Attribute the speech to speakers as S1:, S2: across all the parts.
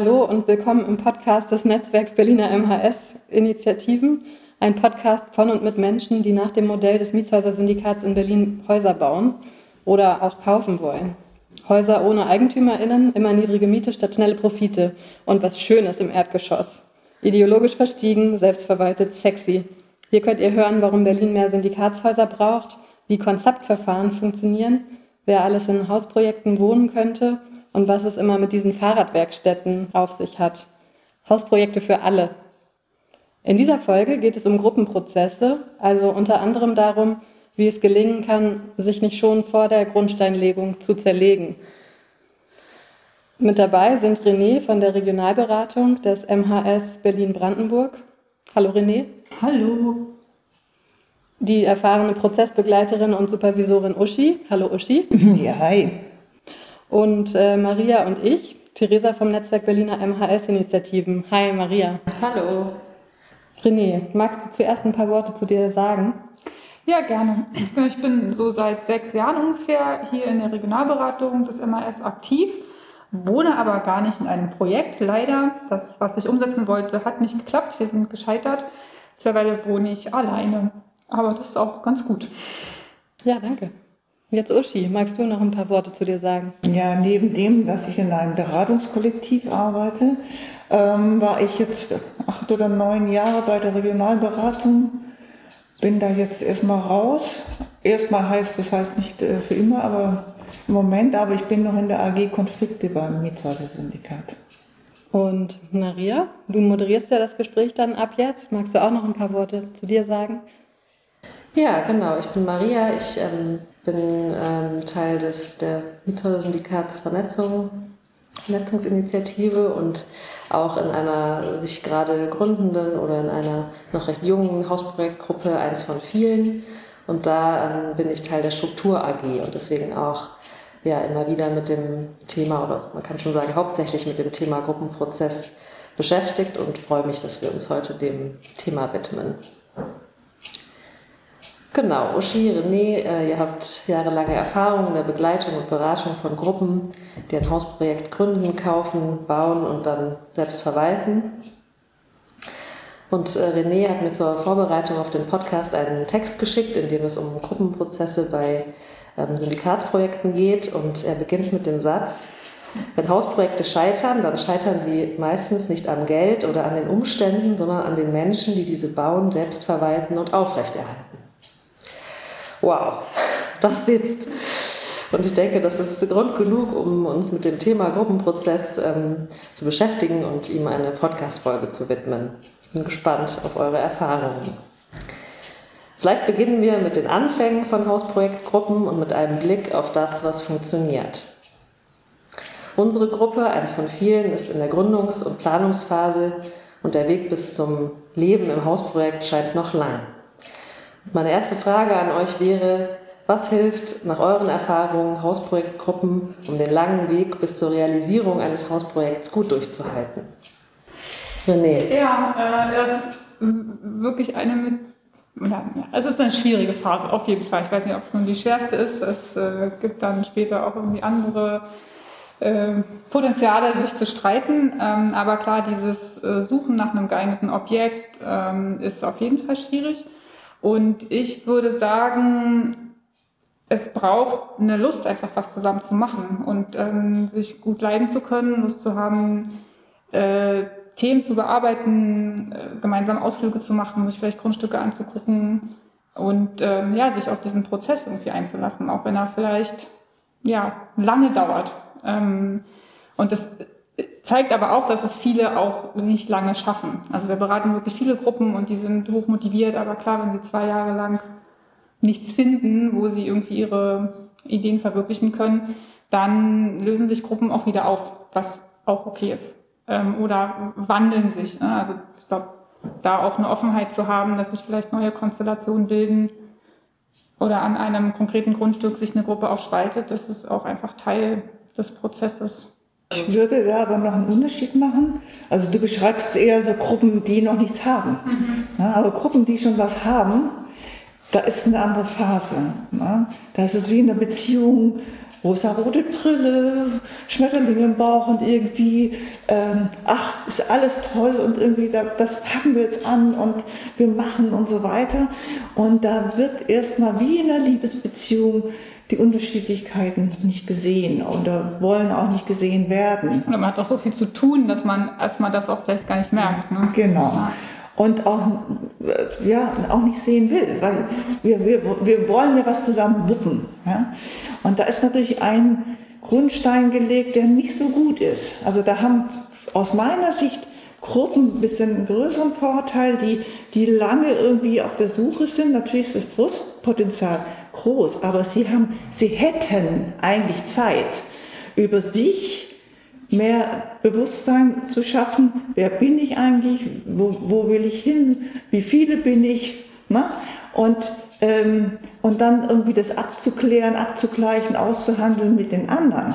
S1: Hallo und willkommen im Podcast des Netzwerks Berliner MHS Initiativen, ein Podcast von und mit Menschen, die nach dem Modell des Mietshäuser-Syndikats in Berlin Häuser bauen oder auch kaufen wollen. Häuser ohne EigentümerInnen, immer niedrige Miete statt schnelle Profite und was Schönes im Erdgeschoss. Ideologisch verstiegen, selbstverwaltet, sexy. Hier könnt ihr hören, warum Berlin mehr Syndikatshäuser braucht, wie Konzeptverfahren funktionieren, wer alles in Hausprojekten wohnen könnte und was es immer mit diesen Fahrradwerkstätten auf sich hat. Hausprojekte für alle. In dieser Folge geht es um Gruppenprozesse, also unter anderem darum, wie es gelingen kann, sich nicht schon vor der Grundsteinlegung zu zerlegen. Mit dabei sind René von der Regionalberatung des MHS Berlin-Brandenburg. Hallo René.
S2: Hallo.
S1: Die erfahrene Prozessbegleiterin und Supervisorin Uschi. Hallo Uschi.
S2: Ja, hi
S1: und äh, Maria und ich, Theresa vom Netzwerk Berliner MHS-Initiativen. Hi Maria.
S3: Hallo.
S1: René, magst du zuerst ein paar Worte zu dir sagen?
S2: Ja, gerne. Ich bin so seit sechs Jahren ungefähr hier in der Regionalberatung des MAS aktiv, wohne aber gar nicht in einem Projekt. Leider, das, was ich umsetzen wollte, hat nicht geklappt. Wir sind gescheitert. Mittlerweile wohne ich alleine. Aber das ist auch ganz gut.
S1: Ja, danke. Jetzt Uschi, magst du noch ein paar Worte zu dir sagen?
S4: Ja, neben dem, dass ich in einem Beratungskollektiv arbeite, ähm, war ich jetzt acht oder neun Jahre bei der Regionalberatung. Bin da jetzt erstmal raus. Erstmal heißt, das heißt nicht äh, für immer, aber im Moment, aber ich bin noch in der AG Konflikte beim Mietshäuser-Syndikat.
S1: Und Maria, du moderierst ja das Gespräch dann ab jetzt. Magst du auch noch ein paar Worte zu dir sagen?
S3: Ja, genau. Ich bin Maria. Ich ähm, bin ähm, Teil des, der Mietshäuser-Syndikats Vernetzung, Vernetzungsinitiative und auch in einer sich gerade gründenden oder in einer noch recht jungen Hausprojektgruppe, eins von vielen. Und da ähm, bin ich Teil der Struktur AG und deswegen auch ja, immer wieder mit dem Thema oder man kann schon sagen hauptsächlich mit dem Thema Gruppenprozess beschäftigt und freue mich, dass wir uns heute dem Thema widmen. Genau, Uschi, René, äh, ihr habt jahrelange Erfahrung in der Begleitung und Beratung von Gruppen, die ein Hausprojekt gründen, kaufen, bauen und dann selbst verwalten. Und äh, René hat mir zur Vorbereitung auf den Podcast einen Text geschickt, in dem es um Gruppenprozesse bei ähm, Syndikatsprojekten geht. Und er beginnt mit dem Satz, wenn Hausprojekte scheitern, dann scheitern sie meistens nicht am Geld oder an den Umständen, sondern an den Menschen, die diese bauen, selbst verwalten und aufrechterhalten wow, das sitzt. Und ich denke, das ist Grund genug, um uns mit dem Thema Gruppenprozess ähm, zu beschäftigen und ihm eine Podcast-Folge zu widmen. Ich bin gespannt auf eure Erfahrungen. Vielleicht beginnen wir mit den Anfängen von Hausprojektgruppen und mit einem Blick auf das, was funktioniert. Unsere Gruppe, eins von vielen, ist in der Gründungs- und Planungsphase und der Weg bis zum Leben im Hausprojekt scheint noch lang. Meine erste Frage an euch wäre, was hilft nach euren Erfahrungen Hausprojektgruppen, um den langen Weg bis zur Realisierung eines Hausprojekts gut durchzuhalten?
S2: René. Ja, äh, das ist wirklich eine mit. Es ist eine schwierige Phase, auf jeden Fall. Ich weiß nicht, ob es nun die schwerste ist. Es äh, gibt dann später auch irgendwie andere äh, Potenziale, sich zu streiten. Ähm, aber klar, dieses äh, Suchen nach einem geeigneten Objekt ähm, ist auf jeden Fall schwierig. Und ich würde sagen, es braucht eine Lust, einfach was zusammen zu machen und ähm, sich gut leiden zu können, Lust zu haben, äh, Themen zu bearbeiten, äh, gemeinsam Ausflüge zu machen, sich vielleicht Grundstücke anzugucken und ähm, ja, sich auf diesen Prozess irgendwie einzulassen, auch wenn er vielleicht ja lange dauert. Ähm, und das zeigt aber auch, dass es viele auch nicht lange schaffen. Also wir beraten wirklich viele Gruppen und die sind hoch motiviert, aber klar, wenn sie zwei Jahre lang nichts finden, wo sie irgendwie ihre Ideen verwirklichen können, dann lösen sich Gruppen auch wieder auf, was auch okay ist. Ähm, oder wandeln sich. Ne? Also ich glaube, da auch eine Offenheit zu haben, dass sich vielleicht neue Konstellationen bilden oder an einem konkreten Grundstück sich eine Gruppe auch spaltet, das ist auch einfach Teil des Prozesses.
S4: Ich würde da aber noch einen Unterschied machen. Also du beschreibst eher so Gruppen, die noch nichts haben. Mhm. Ja, aber Gruppen, die schon was haben, da ist eine andere Phase. Ja. Da ist es wie in der Beziehung, rosa-rote Brille, Schmetterlinge im Bauch und irgendwie, ähm, ach, ist alles toll und irgendwie, das packen wir jetzt an und wir machen und so weiter. Und da wird erstmal wie in einer Liebesbeziehung die Unterschiedlichkeiten nicht gesehen oder wollen auch nicht gesehen werden.
S2: Und man hat auch so viel zu tun, dass man erstmal das auch vielleicht gar nicht merkt. Ne?
S4: Genau. Und auch, ja, auch nicht sehen will, weil wir, wir, wir wollen ja was zusammen wuppen. Ja? Und da ist natürlich ein Grundstein gelegt, der nicht so gut ist. Also da haben aus meiner Sicht Gruppen ein bisschen einen größeren Vorteil, die, die lange irgendwie auf der Suche sind. Natürlich ist das Brustpotenzial groß, aber sie, haben, sie hätten eigentlich Zeit, über sich mehr Bewusstsein zu schaffen. Wer bin ich eigentlich? Wo, wo will ich hin? Wie viele bin ich? Na? Und, ähm, und dann irgendwie das abzuklären, abzugleichen, auszuhandeln mit den anderen.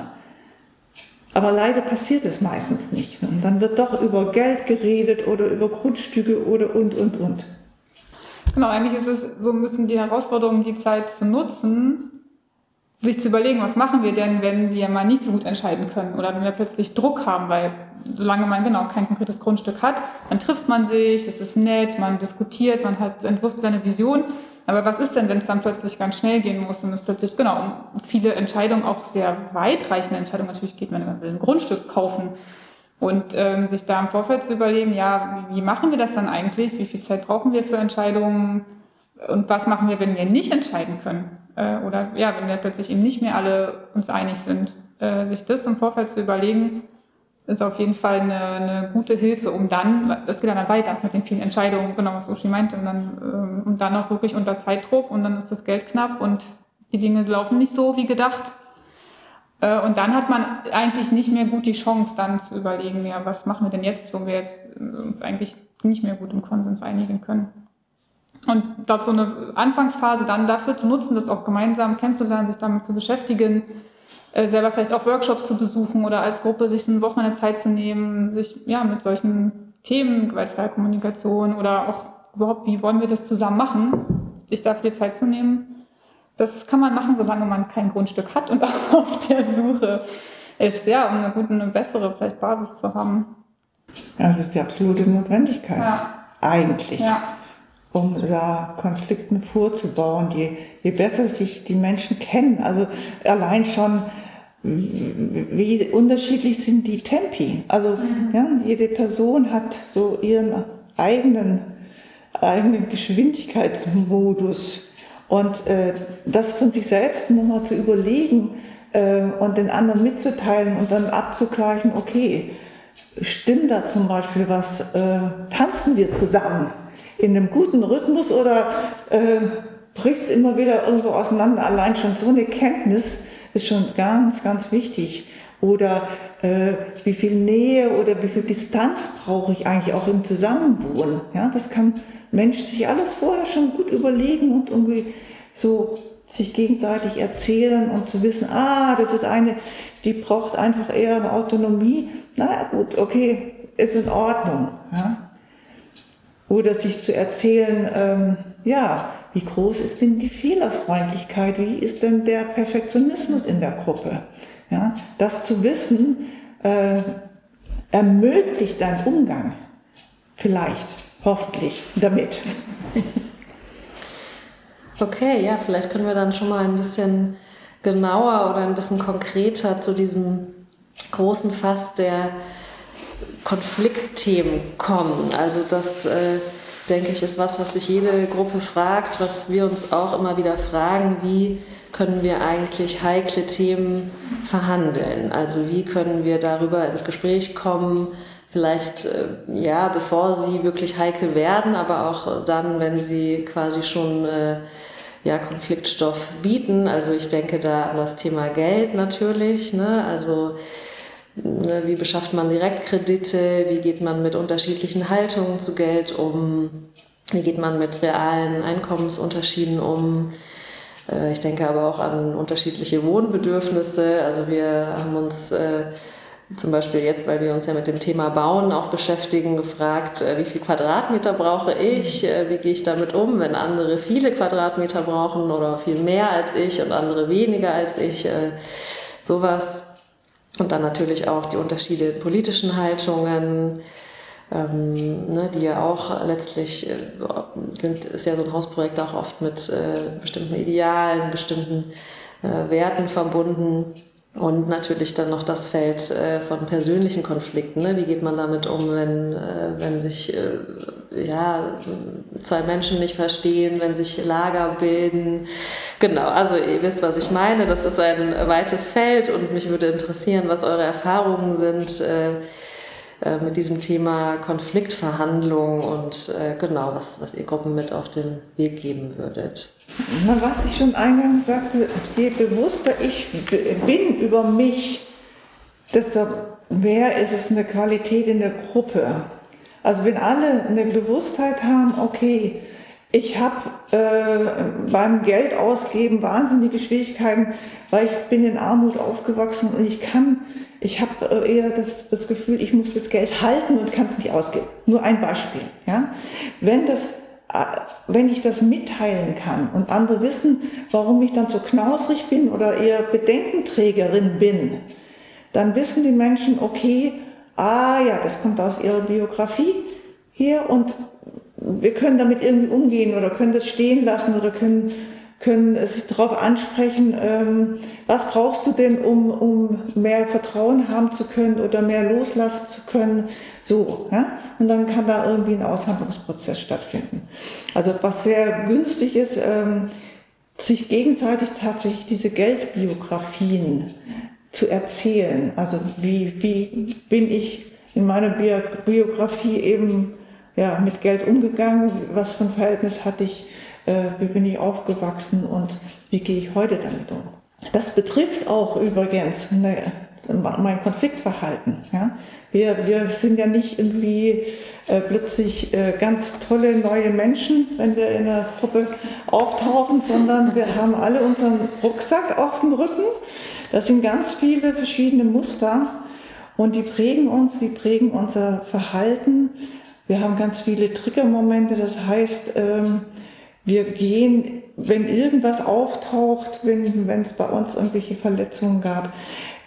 S4: Aber leider passiert es meistens nicht. Und dann wird doch über Geld geredet oder über Grundstücke oder und, und, und.
S2: Genau, eigentlich ist es so ein bisschen die Herausforderung, die Zeit zu nutzen, sich zu überlegen, was machen wir denn, wenn wir mal nicht so gut entscheiden können oder wenn wir plötzlich Druck haben, weil solange man genau kein konkretes Grundstück hat, dann trifft man sich, es ist nett, man diskutiert, man hat, entwirft seine Vision aber was ist denn, wenn es dann plötzlich ganz schnell gehen muss und es plötzlich, genau, um viele Entscheidungen, auch sehr weitreichende Entscheidungen natürlich geht, wenn man will ein Grundstück kaufen und ähm, sich da im Vorfeld zu überlegen, ja, wie, wie machen wir das dann eigentlich? Wie viel Zeit brauchen wir für Entscheidungen? Und was machen wir, wenn wir nicht entscheiden können? Äh, oder ja, wenn wir plötzlich eben nicht mehr alle uns einig sind, äh, sich das im Vorfeld zu überlegen, ist auf jeden Fall eine, eine gute Hilfe, um dann, das geht dann weiter mit den vielen Entscheidungen, genau was Uschi meinte, und dann, ähm, und dann auch wirklich unter Zeitdruck und dann ist das Geld knapp und die Dinge laufen nicht so wie gedacht. Äh, und dann hat man eigentlich nicht mehr gut die Chance, dann zu überlegen, ja, was machen wir denn jetzt, wo wir jetzt uns eigentlich nicht mehr gut im Konsens einigen können. Und ich glaube, so eine Anfangsphase dann dafür zu nutzen, das auch gemeinsam kennenzulernen, sich damit zu beschäftigen, äh, selber vielleicht auch Workshops zu besuchen oder als Gruppe sich ein Wochenende Zeit zu nehmen, sich ja mit solchen Themen, gewaltfreie Kommunikation oder auch überhaupt, wie wollen wir das zusammen machen, sich dafür die Zeit zu nehmen. Das kann man machen, solange man kein Grundstück hat und auch auf der Suche ist, ja, um eine gute, eine bessere vielleicht Basis zu haben.
S4: Ja, das ist die absolute Notwendigkeit. Ja. Eigentlich. Ja. Um da Konflikten vorzubauen. Je, je besser sich die Menschen kennen, also allein schon wie unterschiedlich sind die Tempi. Also ja, jede Person hat so ihren eigenen, eigenen Geschwindigkeitsmodus. Und äh, das von sich selbst nochmal zu überlegen äh, und den anderen mitzuteilen und dann abzugleichen, okay, stimmt da zum Beispiel was, äh, tanzen wir zusammen in einem guten Rhythmus oder äh, bricht es immer wieder irgendwo auseinander, allein schon so eine Kenntnis, ist schon ganz, ganz wichtig. Oder äh, wie viel Nähe oder wie viel Distanz brauche ich eigentlich auch im Zusammenwohnen. Ja, das kann Mensch sich alles vorher schon gut überlegen und irgendwie so sich gegenseitig erzählen und zu wissen, ah, das ist eine, die braucht einfach eher eine Autonomie. Na gut, okay, ist in Ordnung. Ja? Oder sich zu erzählen, ähm, ja, wie groß ist denn die Fehlerfreundlichkeit? Wie ist denn der Perfektionismus in der Gruppe? Ja, das zu wissen, äh, ermöglicht deinen Umgang. Vielleicht, hoffentlich, damit.
S3: Okay, ja, vielleicht können wir dann schon mal ein bisschen genauer oder ein bisschen konkreter zu diesem großen Fass der Konfliktthemen kommen. Also das äh, denke ich, ist was, was sich jede Gruppe fragt, was wir uns auch immer wieder fragen, wie können wir eigentlich heikle Themen verhandeln? Also wie können wir darüber ins Gespräch kommen? Vielleicht, äh, ja, bevor sie wirklich heikel werden, aber auch dann, wenn sie quasi schon äh, ja, Konfliktstoff bieten. Also ich denke da an das Thema Geld natürlich. Ne? Also wie beschafft man Direktkredite? Wie geht man mit unterschiedlichen Haltungen zu Geld um? Wie geht man mit realen Einkommensunterschieden um? Äh, ich denke aber auch an unterschiedliche Wohnbedürfnisse. Also wir haben uns äh, zum Beispiel jetzt, weil wir uns ja mit dem Thema Bauen auch beschäftigen, gefragt, äh, wie viel Quadratmeter brauche ich, wie gehe ich damit um, wenn andere viele Quadratmeter brauchen oder viel mehr als ich und andere weniger als ich, sowas. Und dann natürlich auch die Unterschiede in politischen Haltungen, ähm, ne, die ja auch letztlich äh, sind, ist ja so ein Hausprojekt auch oft mit äh, bestimmten Idealen, bestimmten äh, Werten verbunden. Und natürlich dann noch das Feld äh, von persönlichen Konflikten. Ne? Wie geht man damit um, wenn, äh, wenn sich äh, ja, zwei Menschen nicht verstehen, wenn sich Lager bilden? Genau, also ihr wisst, was ich meine. Das ist ein weites Feld und mich würde interessieren, was eure Erfahrungen sind äh, mit diesem Thema Konfliktverhandlung und äh, genau, was, was ihr Gruppen mit auf den Weg geben würdet.
S4: Was ich schon eingangs sagte, je bewusster ich bin über mich, desto mehr ist es eine Qualität in der Gruppe. Also wenn alle eine Bewusstheit haben, okay, ich habe äh, beim Geld ausgeben wahnsinnige Schwierigkeiten, weil ich bin in Armut aufgewachsen und ich kann, eher das, das Gefühl, ich muss das Geld halten und kann es nicht ausgeben. Nur ein Beispiel. Ja? Wenn das wenn ich das mitteilen kann und andere wissen, warum ich dann so knausrig bin oder eher Bedenkenträgerin bin, dann wissen die Menschen, okay, ah ja, das kommt aus ihrer Biografie her und wir können damit irgendwie umgehen oder können das stehen lassen oder können können sich darauf ansprechen, ähm, was brauchst du denn, um, um mehr Vertrauen haben zu können oder mehr loslassen zu können. So, ja? Und dann kann da irgendwie ein Aushandlungsprozess stattfinden. Also was sehr günstig ist, ähm, sich gegenseitig tatsächlich diese Geldbiografien zu erzählen. Also wie, wie bin ich in meiner Biografie eben ja, mit Geld umgegangen, was für ein Verhältnis hatte ich äh, wie bin ich aufgewachsen und wie gehe ich heute damit um. Das betrifft auch übrigens ne, mein Konfliktverhalten. Ja? Wir, wir sind ja nicht irgendwie äh, plötzlich äh, ganz tolle neue Menschen, wenn wir in einer Gruppe auftauchen, sondern wir haben alle unseren Rucksack auf dem Rücken. Das sind ganz viele verschiedene Muster und die prägen uns, die prägen unser Verhalten. Wir haben ganz viele Triggermomente, das heißt, ähm, wir gehen, wenn irgendwas auftaucht, wenn, es bei uns irgendwelche Verletzungen gab,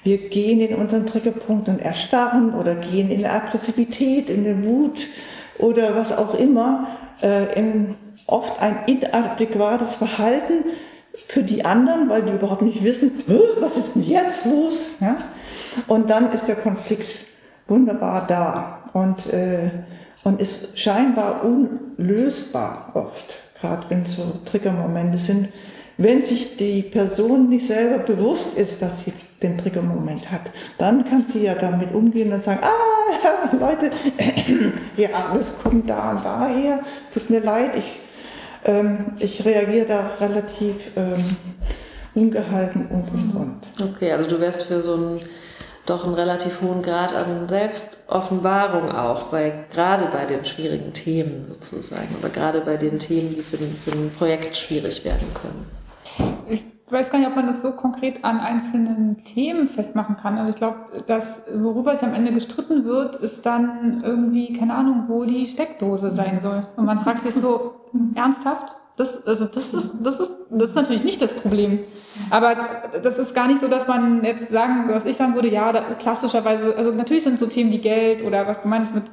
S4: wir gehen in unseren Triggerpunkt und erstarren oder gehen in Aggressivität, in eine Wut oder was auch immer, äh, in oft ein inadäquates Verhalten für die anderen, weil die überhaupt nicht wissen, was ist denn jetzt los? Ja? Und dann ist der Konflikt wunderbar da und, äh, und ist scheinbar unlösbar oft gerade wenn es so Triggermomente sind, wenn sich die Person nicht selber bewusst ist, dass sie den Triggermoment hat, dann kann sie ja damit umgehen und sagen, ah, Leute, ja, das kommt da und daher, tut mir leid, ich, ähm, ich reagiere da relativ ähm, ungehalten und, und, und.
S3: Okay, also du wärst für so ein doch einen relativ hohen Grad an Selbstoffenbarung auch, bei, gerade bei den schwierigen Themen sozusagen oder gerade bei den Themen, die für, den, für ein Projekt schwierig werden können.
S2: Ich weiß gar nicht, ob man das so konkret an einzelnen Themen festmachen kann. Also ich glaube, dass worüber es am Ende gestritten wird, ist dann irgendwie, keine Ahnung, wo die Steckdose sein soll. Und man fragt sich so, ernsthaft? Das, also das ist, das ist, das ist natürlich nicht das Problem. Aber das ist gar nicht so, dass man jetzt sagen, was ich sagen würde, ja, da, klassischerweise, also natürlich sind so Themen wie Geld oder was du meinst mit,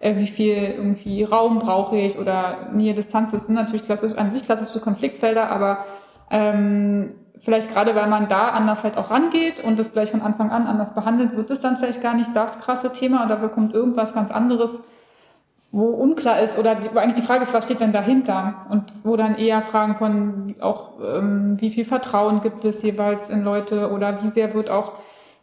S2: äh, wie viel irgendwie Raum brauche ich oder Nähe, Distanz, das sind natürlich klassisch, an sich klassische Konfliktfelder, aber ähm, vielleicht gerade weil man da anders halt auch rangeht und das gleich von Anfang an anders behandelt, wird es dann vielleicht gar nicht das krasse Thema und dafür kommt irgendwas ganz anderes wo unklar ist oder wo eigentlich die Frage ist, was steht denn dahinter? Und wo dann eher Fragen von auch, ähm, wie viel Vertrauen gibt es jeweils in Leute oder wie sehr wird auch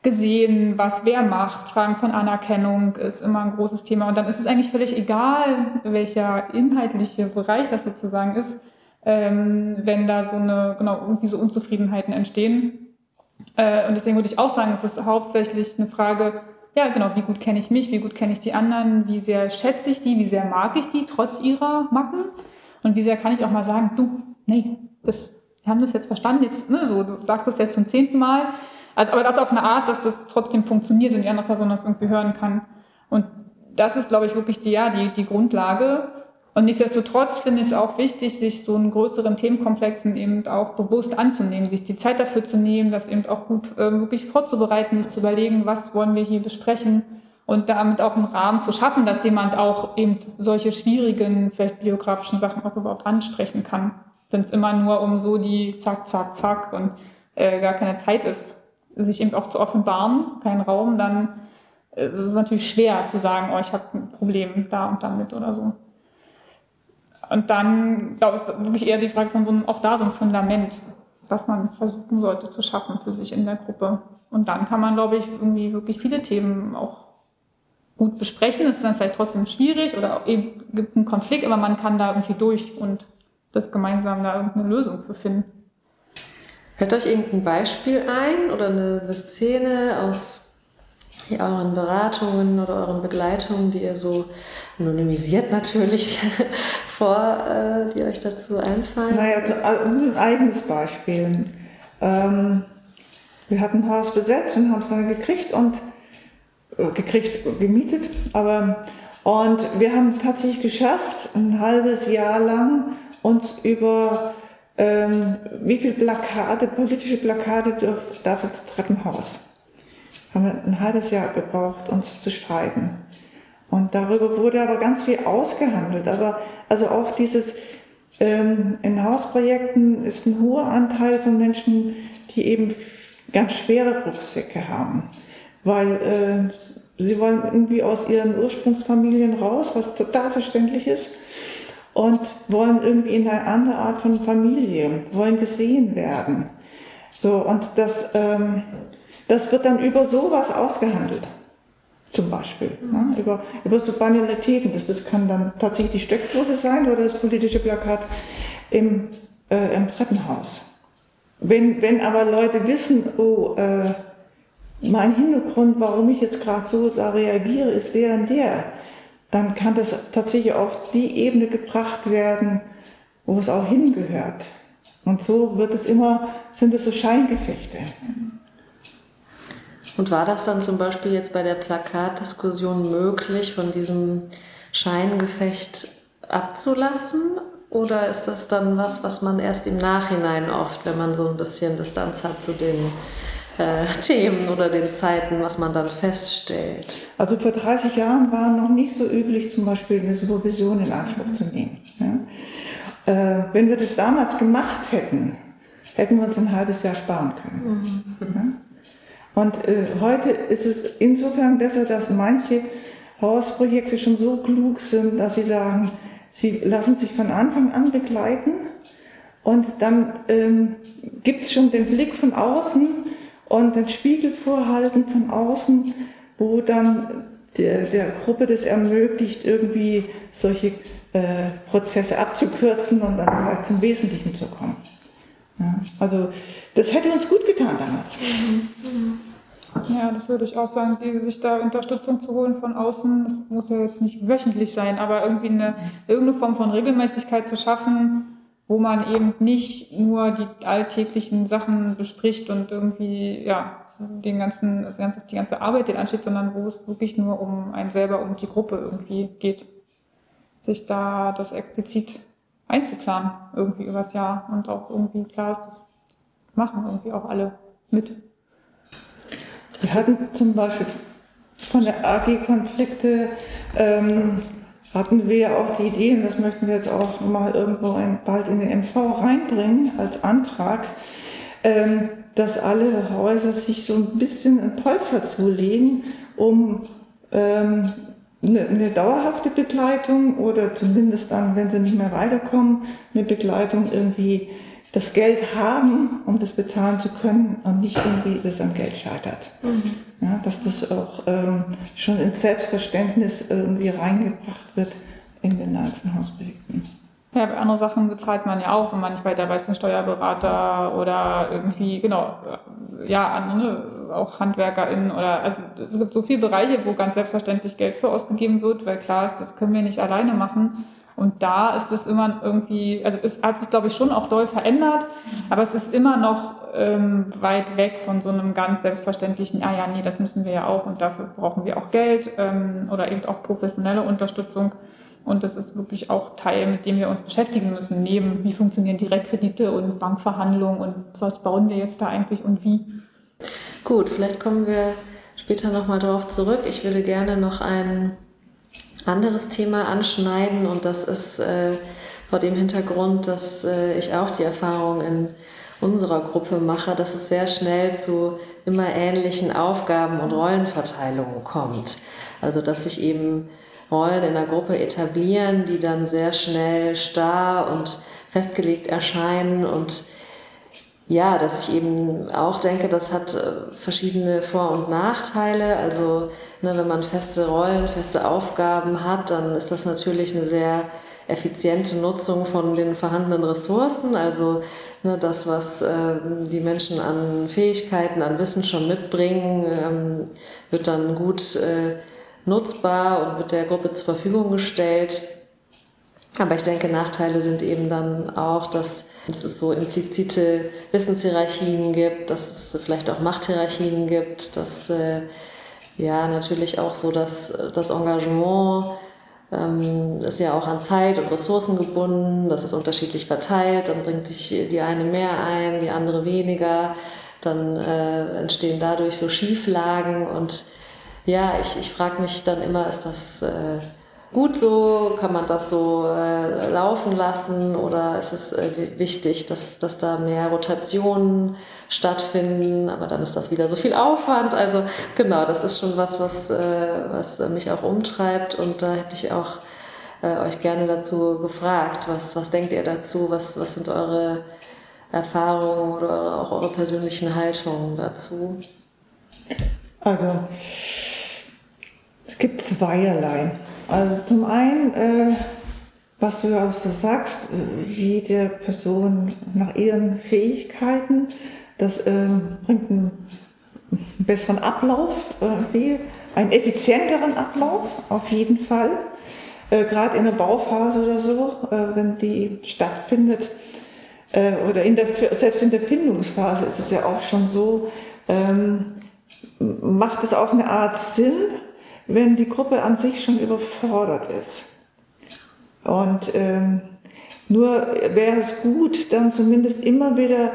S2: gesehen, was wer macht. Fragen von Anerkennung ist immer ein großes Thema. Und dann ist es eigentlich völlig egal, welcher inhaltliche Bereich das sozusagen ist, ähm, wenn da so eine, genau, irgendwie so Unzufriedenheiten entstehen. Äh, und deswegen würde ich auch sagen, es ist hauptsächlich eine Frage, ja, genau, wie gut kenne ich mich, wie gut kenne ich die anderen, wie sehr schätze ich die, wie sehr mag ich die, trotz ihrer Macken. Und wie sehr kann ich auch mal sagen, du, nee, das, wir haben das jetzt verstanden, jetzt, ne, so, du sagst das jetzt zum zehnten Mal, Also, aber das auf eine Art, dass das trotzdem funktioniert und die andere Person das irgendwie hören kann. Und das ist, glaube ich, wirklich die, ja, die, die Grundlage. Und nichtsdestotrotz finde ich es auch wichtig, sich so einen größeren Themenkomplexen eben auch bewusst anzunehmen, sich die Zeit dafür zu nehmen, das eben auch gut äh, wirklich vorzubereiten, sich zu überlegen, was wollen wir hier besprechen und damit auch einen Rahmen zu schaffen, dass jemand auch eben solche schwierigen, vielleicht biografischen Sachen auch überhaupt ansprechen kann. Wenn es immer nur um so die Zack, Zack, Zack und äh, gar keine Zeit ist, sich eben auch zu offenbaren, kein Raum, dann äh, ist es natürlich schwer zu sagen, oh, ich habe ein Problem da und damit oder so. Und dann, glaube ich, wirklich eher die Frage von so einem, auch da so ein Fundament, was man versuchen sollte zu schaffen für sich in der Gruppe. Und dann kann man, glaube ich, irgendwie wirklich viele Themen auch gut besprechen. Es ist dann vielleicht trotzdem schwierig oder eben gibt einen Konflikt, aber man kann da irgendwie durch und das gemeinsam da irgendeine Lösung für finden.
S3: Fällt euch irgendein Beispiel ein oder eine, eine Szene aus euren Beratungen oder euren Begleitungen, die ihr so anonymisiert natürlich vor, äh, die euch dazu einfallen?
S4: Naja, ein eigenes Beispiel. Ähm, wir hatten ein Haus besetzt und haben es dann gekriegt und äh, gekriegt, gemietet, aber und wir haben tatsächlich geschafft, ein halbes Jahr lang uns über ähm, wie viel Plakate, politische Plakate darf, darf das Treppenhaus haben wir ein halbes Jahr gebraucht, uns zu streiten. Und darüber wurde aber ganz viel ausgehandelt. Aber also auch dieses ähm, in Hausprojekten ist ein hoher Anteil von Menschen, die eben ganz schwere Rucksäcke haben, weil äh, sie wollen irgendwie aus ihren Ursprungsfamilien raus, was total verständlich ist, und wollen irgendwie in eine andere Art von Familie, wollen gesehen werden. So und das ähm, das wird dann über sowas ausgehandelt. Zum Beispiel. Ne? Über, über so Banalitäten. Das, das kann dann tatsächlich die Steckdose sein oder das politische Plakat im, äh, im Treppenhaus. Wenn, wenn aber Leute wissen, oh, äh, mein Hintergrund, warum ich jetzt gerade so da reagiere, ist der und der, dann kann das tatsächlich auf die Ebene gebracht werden, wo es auch hingehört. Und so wird es immer, sind es so Scheingefechte.
S3: Und war das dann zum Beispiel jetzt bei der Plakatdiskussion möglich, von diesem Scheingefecht abzulassen? Oder ist das dann was, was man erst im Nachhinein oft, wenn man so ein bisschen Distanz hat zu den äh, Themen oder den Zeiten, was man dann feststellt?
S4: Also vor 30 Jahren war noch nicht so üblich, zum Beispiel eine Supervision in Anspruch zu nehmen. Ja? Äh, wenn wir das damals gemacht hätten, hätten wir uns ein halbes Jahr sparen können. Mhm. Ja? Und äh, heute ist es insofern besser, dass manche Hausprojekte schon so klug sind, dass sie sagen, sie lassen sich von Anfang an begleiten und dann ähm, gibt es schon den Blick von außen und den Spiegel vorhalten von außen, wo dann der, der Gruppe das ermöglicht, irgendwie solche äh, Prozesse abzukürzen und dann vielleicht zum Wesentlichen zu kommen. Ja, also das hätte uns gut getan damals.
S2: Ja, das würde ich auch sagen, die, sich da Unterstützung zu holen von außen, das muss ja jetzt nicht wöchentlich sein, aber irgendwie eine, irgendeine Form von Regelmäßigkeit zu schaffen, wo man eben nicht nur die alltäglichen Sachen bespricht und irgendwie, ja, den ganzen, die ganze Arbeit, die ansteht, sondern wo es wirklich nur um einen selber, um die Gruppe irgendwie geht. Sich da das explizit einzuplanen, irgendwie übers Jahr und auch irgendwie klar ist, das machen irgendwie auch alle mit.
S4: Wir hatten zum Beispiel von der AG Konflikte, ähm, hatten wir auch die Idee, und das möchten wir jetzt auch mal irgendwo in, bald in den MV reinbringen als Antrag, ähm, dass alle Häuser sich so ein bisschen ein Polster zulegen, um ähm, eine, eine, dauerhafte Begleitung oder zumindest dann, wenn sie nicht mehr weiterkommen, eine Begleitung irgendwie das Geld haben, um das bezahlen zu können und nicht irgendwie, dass es am Geld scheitert. Mhm. Ja, dass das auch ähm, schon ins Selbstverständnis irgendwie reingebracht wird in den einzelnen Hausprojekten.
S2: Ja, bei anderen Sachen bezahlt man ja auch, wenn man nicht weiter weiß, einen Steuerberater oder irgendwie, genau, ja, an, ne, auch HandwerkerInnen oder, also es gibt so viele Bereiche, wo ganz selbstverständlich Geld für ausgegeben wird, weil klar ist, das können wir nicht alleine machen. Und da ist es immer irgendwie, also es hat sich, glaube ich, schon auch doll verändert, aber es ist immer noch ähm, weit weg von so einem ganz selbstverständlichen, ah ja, nee, das müssen wir ja auch und dafür brauchen wir auch Geld ähm, oder eben auch professionelle Unterstützung. Und das ist wirklich auch Teil, mit dem wir uns beschäftigen müssen, neben wie funktionieren Direktkredite und Bankverhandlungen und was bauen wir jetzt da eigentlich und wie.
S3: Gut, vielleicht kommen wir später nochmal darauf zurück. Ich würde gerne noch ein anderes Thema anschneiden und das ist äh, vor dem Hintergrund, dass äh, ich auch die Erfahrung in unserer Gruppe mache, dass es sehr schnell zu immer ähnlichen Aufgaben und Rollenverteilungen kommt. Also dass sich eben Rollen in der Gruppe etablieren, die dann sehr schnell starr und festgelegt erscheinen und ja, dass ich eben auch denke, das hat äh, verschiedene Vor- und Nachteile. Also ne, wenn man feste Rollen, feste Aufgaben hat, dann ist das natürlich eine sehr effiziente Nutzung von den vorhandenen Ressourcen. Also ne, das, was äh, die Menschen an Fähigkeiten, an Wissen schon mitbringen, ähm, wird dann gut äh, nutzbar und wird der Gruppe zur Verfügung gestellt. Aber ich denke, Nachteile sind eben dann auch, dass dass es so implizite Wissenshierarchien gibt, dass es vielleicht auch Machthierarchien gibt, dass äh, ja natürlich auch so, dass das Engagement ähm, ist ja auch an Zeit und Ressourcen gebunden, das ist unterschiedlich verteilt, dann bringt sich die eine mehr ein, die andere weniger, dann äh, entstehen dadurch so Schieflagen und ja, ich, ich frage mich dann immer, ist das äh, gut so? Kann man das so äh, laufen lassen oder ist es äh, wichtig, dass, dass da mehr Rotationen stattfinden? Aber dann ist das wieder so viel Aufwand. Also genau, das ist schon was, was, äh, was mich auch umtreibt und da hätte ich auch äh, euch gerne dazu gefragt. Was, was denkt ihr dazu? Was, was sind eure Erfahrungen oder auch eure persönlichen Haltungen dazu?
S4: Also, es gibt zweierlei. Also zum einen, äh, was du auch so sagst, äh, jede Person nach ihren Fähigkeiten, das äh, bringt einen besseren Ablauf, äh, einen effizienteren Ablauf auf jeden Fall. Äh, Gerade in der Bauphase oder so, äh, wenn die stattfindet, äh, oder in der, selbst in der Findungsphase ist es ja auch schon so, ähm, macht es auf eine Art Sinn, wenn die Gruppe an sich schon überfordert ist. Und ähm, nur wäre es gut, dann zumindest immer wieder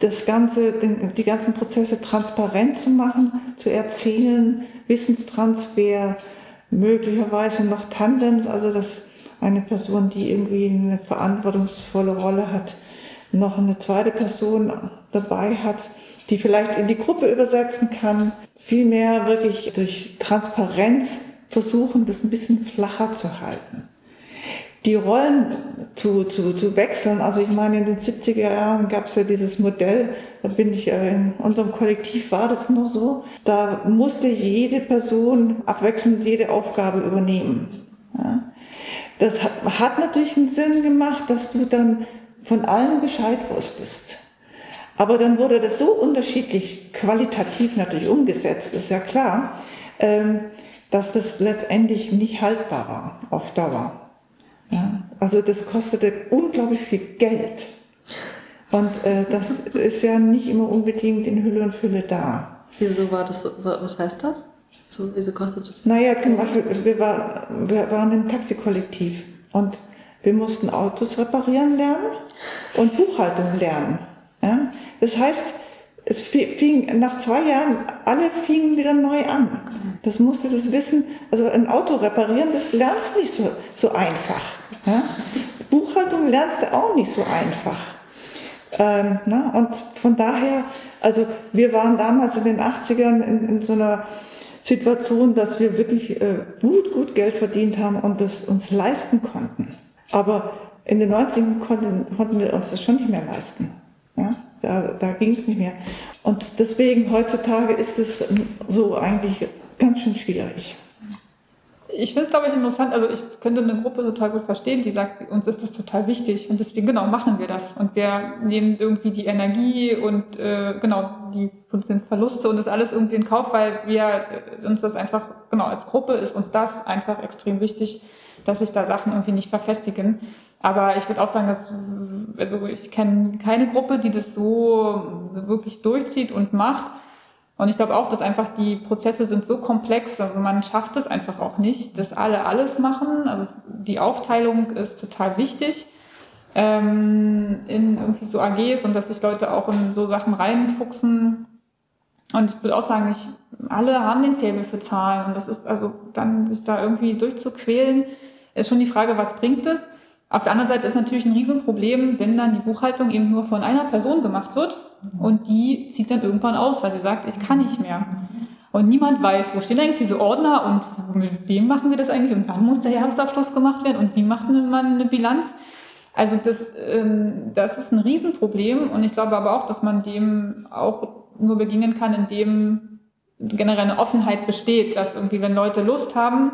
S4: das Ganze, den, die ganzen Prozesse transparent zu machen, zu erzählen, Wissenstransfer, möglicherweise noch Tandems, also dass eine Person, die irgendwie eine verantwortungsvolle Rolle hat, noch eine zweite Person dabei hat, die vielleicht in die Gruppe übersetzen kann. Vielmehr wirklich durch Transparenz versuchen, das ein bisschen flacher zu halten. Die Rollen zu, zu, zu wechseln, also ich meine, in den 70er Jahren gab es ja dieses Modell, da bin ich, in unserem Kollektiv war das nur so, da musste jede Person abwechselnd jede Aufgabe übernehmen. Das hat, hat natürlich einen Sinn gemacht, dass du dann von allen Bescheid wusstest. Aber dann wurde das so unterschiedlich qualitativ natürlich umgesetzt, ist ja klar, ähm, dass das letztendlich nicht haltbar war auf Dauer. Ja, also das kostete unglaublich viel Geld. Und äh, das ist ja nicht immer unbedingt in Hülle und Fülle da.
S3: Wieso war das so? Was heißt das? So, wieso kostet das?
S4: Naja, zum Beispiel, wir, war, wir waren im Taxikollektiv und wir mussten Autos reparieren lernen und Buchhaltung lernen. Das heißt, es fing nach zwei Jahren, alle fingen wieder neu an. Das musste das wissen. Also ein Auto reparieren, das lernst nicht so, so einfach. Ja? Buchhaltung lernst du auch nicht so einfach. Ähm, na? Und von daher, also wir waren damals in den 80ern in, in so einer Situation, dass wir wirklich äh, gut, gut Geld verdient haben und das uns leisten konnten. Aber in den 90ern konnten, konnten wir uns das schon nicht mehr leisten. Da, da ging es nicht mehr. Und deswegen heutzutage ist es so eigentlich ganz schön schwierig.
S2: Ich finde es, glaube ich, interessant. Also ich könnte eine Gruppe total gut verstehen, die sagt, uns ist das total wichtig und deswegen genau machen wir das. Und wir nehmen irgendwie die Energie und äh, genau die potenziellen Verluste und das alles irgendwie in Kauf, weil wir uns das einfach, genau, als Gruppe ist uns das einfach extrem wichtig, dass sich da Sachen irgendwie nicht verfestigen. Aber ich würde auch sagen, dass, also ich kenne keine Gruppe, die das so wirklich durchzieht und macht. Und ich glaube auch, dass einfach die Prozesse sind so komplex, also man schafft es einfach auch nicht, dass alle alles machen. Also die Aufteilung ist total wichtig ähm, in irgendwie so AGs und dass sich Leute auch in so Sachen reinfuchsen. Und ich würde auch sagen, ich, alle haben den Faible für Zahlen. Und das ist also dann sich da irgendwie durchzuquälen, ist schon die Frage, was bringt es? Auf der anderen Seite ist natürlich ein Riesenproblem, wenn dann die Buchhaltung eben nur von einer Person gemacht wird und die zieht dann irgendwann aus, weil sie sagt, ich kann nicht mehr. Und niemand weiß, wo stehen eigentlich diese Ordner und mit wem machen wir das eigentlich und wann muss der Jahresabschluss gemacht werden und wie macht man eine Bilanz? Also das, ähm, das ist ein Riesenproblem und ich glaube aber auch, dass man dem auch nur begegnen kann, indem generell eine Offenheit besteht, dass irgendwie, wenn Leute Lust haben,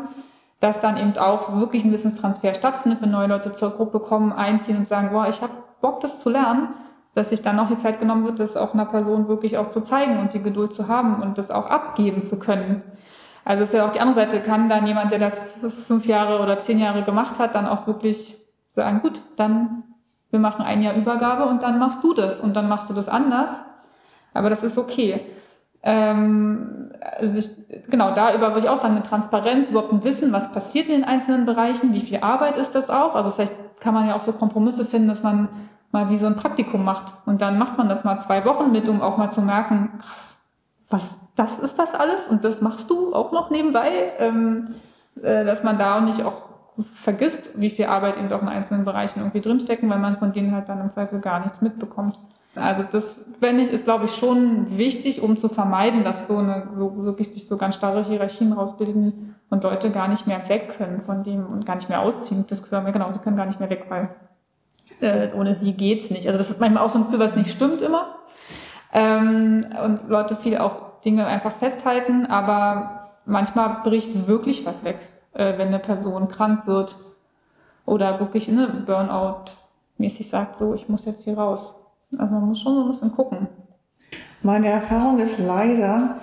S2: dass dann eben auch wirklich ein Wissenstransfer stattfindet, wenn neue Leute zur Gruppe kommen, einziehen und sagen, boah, ich habe Bock, das zu lernen, dass sich dann auch die Zeit genommen wird, das auch einer Person wirklich auch zu zeigen und die Geduld zu haben und das auch abgeben zu können. Also ist ja auch die andere Seite, kann dann jemand, der das fünf Jahre oder zehn Jahre gemacht hat, dann auch wirklich sagen, gut, dann wir machen ein Jahr Übergabe und dann machst du das und dann machst du das anders. Aber das ist okay. Ähm, also ich, genau, da über würde ich auch sagen, eine Transparenz, überhaupt ein Wissen, was passiert in den einzelnen Bereichen, wie viel Arbeit ist das auch. Also vielleicht kann man ja auch so Kompromisse finden, dass man mal wie so ein Praktikum macht. Und dann macht man das mal zwei Wochen mit, um auch mal zu merken, krass, was, das ist das alles und das machst du auch noch nebenbei, ähm, äh, dass man da auch nicht auch vergisst, wie viel Arbeit eben doch in einzelnen Bereichen irgendwie drinstecken, weil man von denen halt dann im Zweifel gar nichts mitbekommt. Also das, wenn ich, ist glaube ich schon wichtig, um zu vermeiden, dass so eine, so wirklich sich so ganz starre Hierarchien rausbilden und Leute gar nicht mehr weg können von dem und gar nicht mehr ausziehen. Das können wir, genau, sie können gar nicht mehr weg, weil äh, ohne sie geht's nicht. Also das ist manchmal auch so ein Gefühl, was nicht stimmt immer. Ähm, und Leute viel auch Dinge einfach festhalten, aber manchmal bricht wirklich was weg äh, wenn eine Person krank wird oder wirklich ne, Burnout-mäßig sagt, so, ich muss jetzt hier raus. Also man muss schon so ein bisschen gucken.
S4: Meine Erfahrung ist leider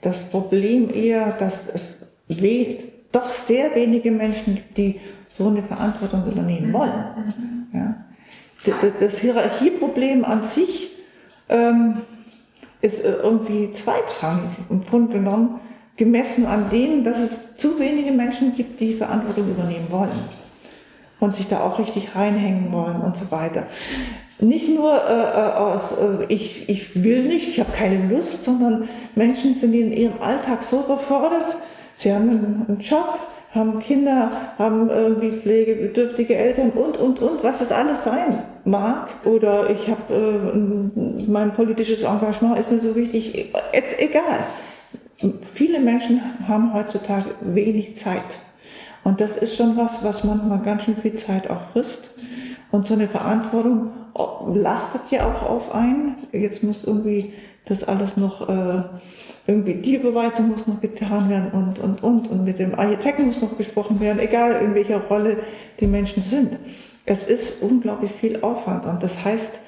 S4: das Problem eher, dass es doch sehr wenige Menschen gibt, die so eine Verantwortung übernehmen mhm. wollen. Ja. Das Hierarchieproblem an sich ähm, ist äh, irgendwie zweitrangig im Grunde genommen gemessen an dem, dass es zu wenige Menschen gibt, die Verantwortung übernehmen wollen und sich da auch richtig reinhängen wollen und so weiter. Nicht nur äh, äh aus, äh, ich, ich will nicht, ich habe keine Lust, sondern Menschen sind in ihrem Alltag so überfordert, sie haben einen, Job, haben Kinder, haben irgendwie pflegebedürftige Eltern und, und, und, was es alles sein mag. Oder ich habe, äh, mein politisches Engagement ist mir so wichtig, egal. Viele Menschen haben heutzutage wenig Zeit. Und das ist schon was, was manchmal ganz schön viel Zeit auch frisst. Und so eine Verantwortung lastet ja auch auf einen. Jetzt muss irgendwie das alles noch, äh, irgendwie die Überweisung muss noch getan werden und, und, und. Und mit dem Architekten muss noch gesprochen werden, egal in welcher Rolle die Menschen sind. Es ist unglaublich viel Aufwand. Und das heißt,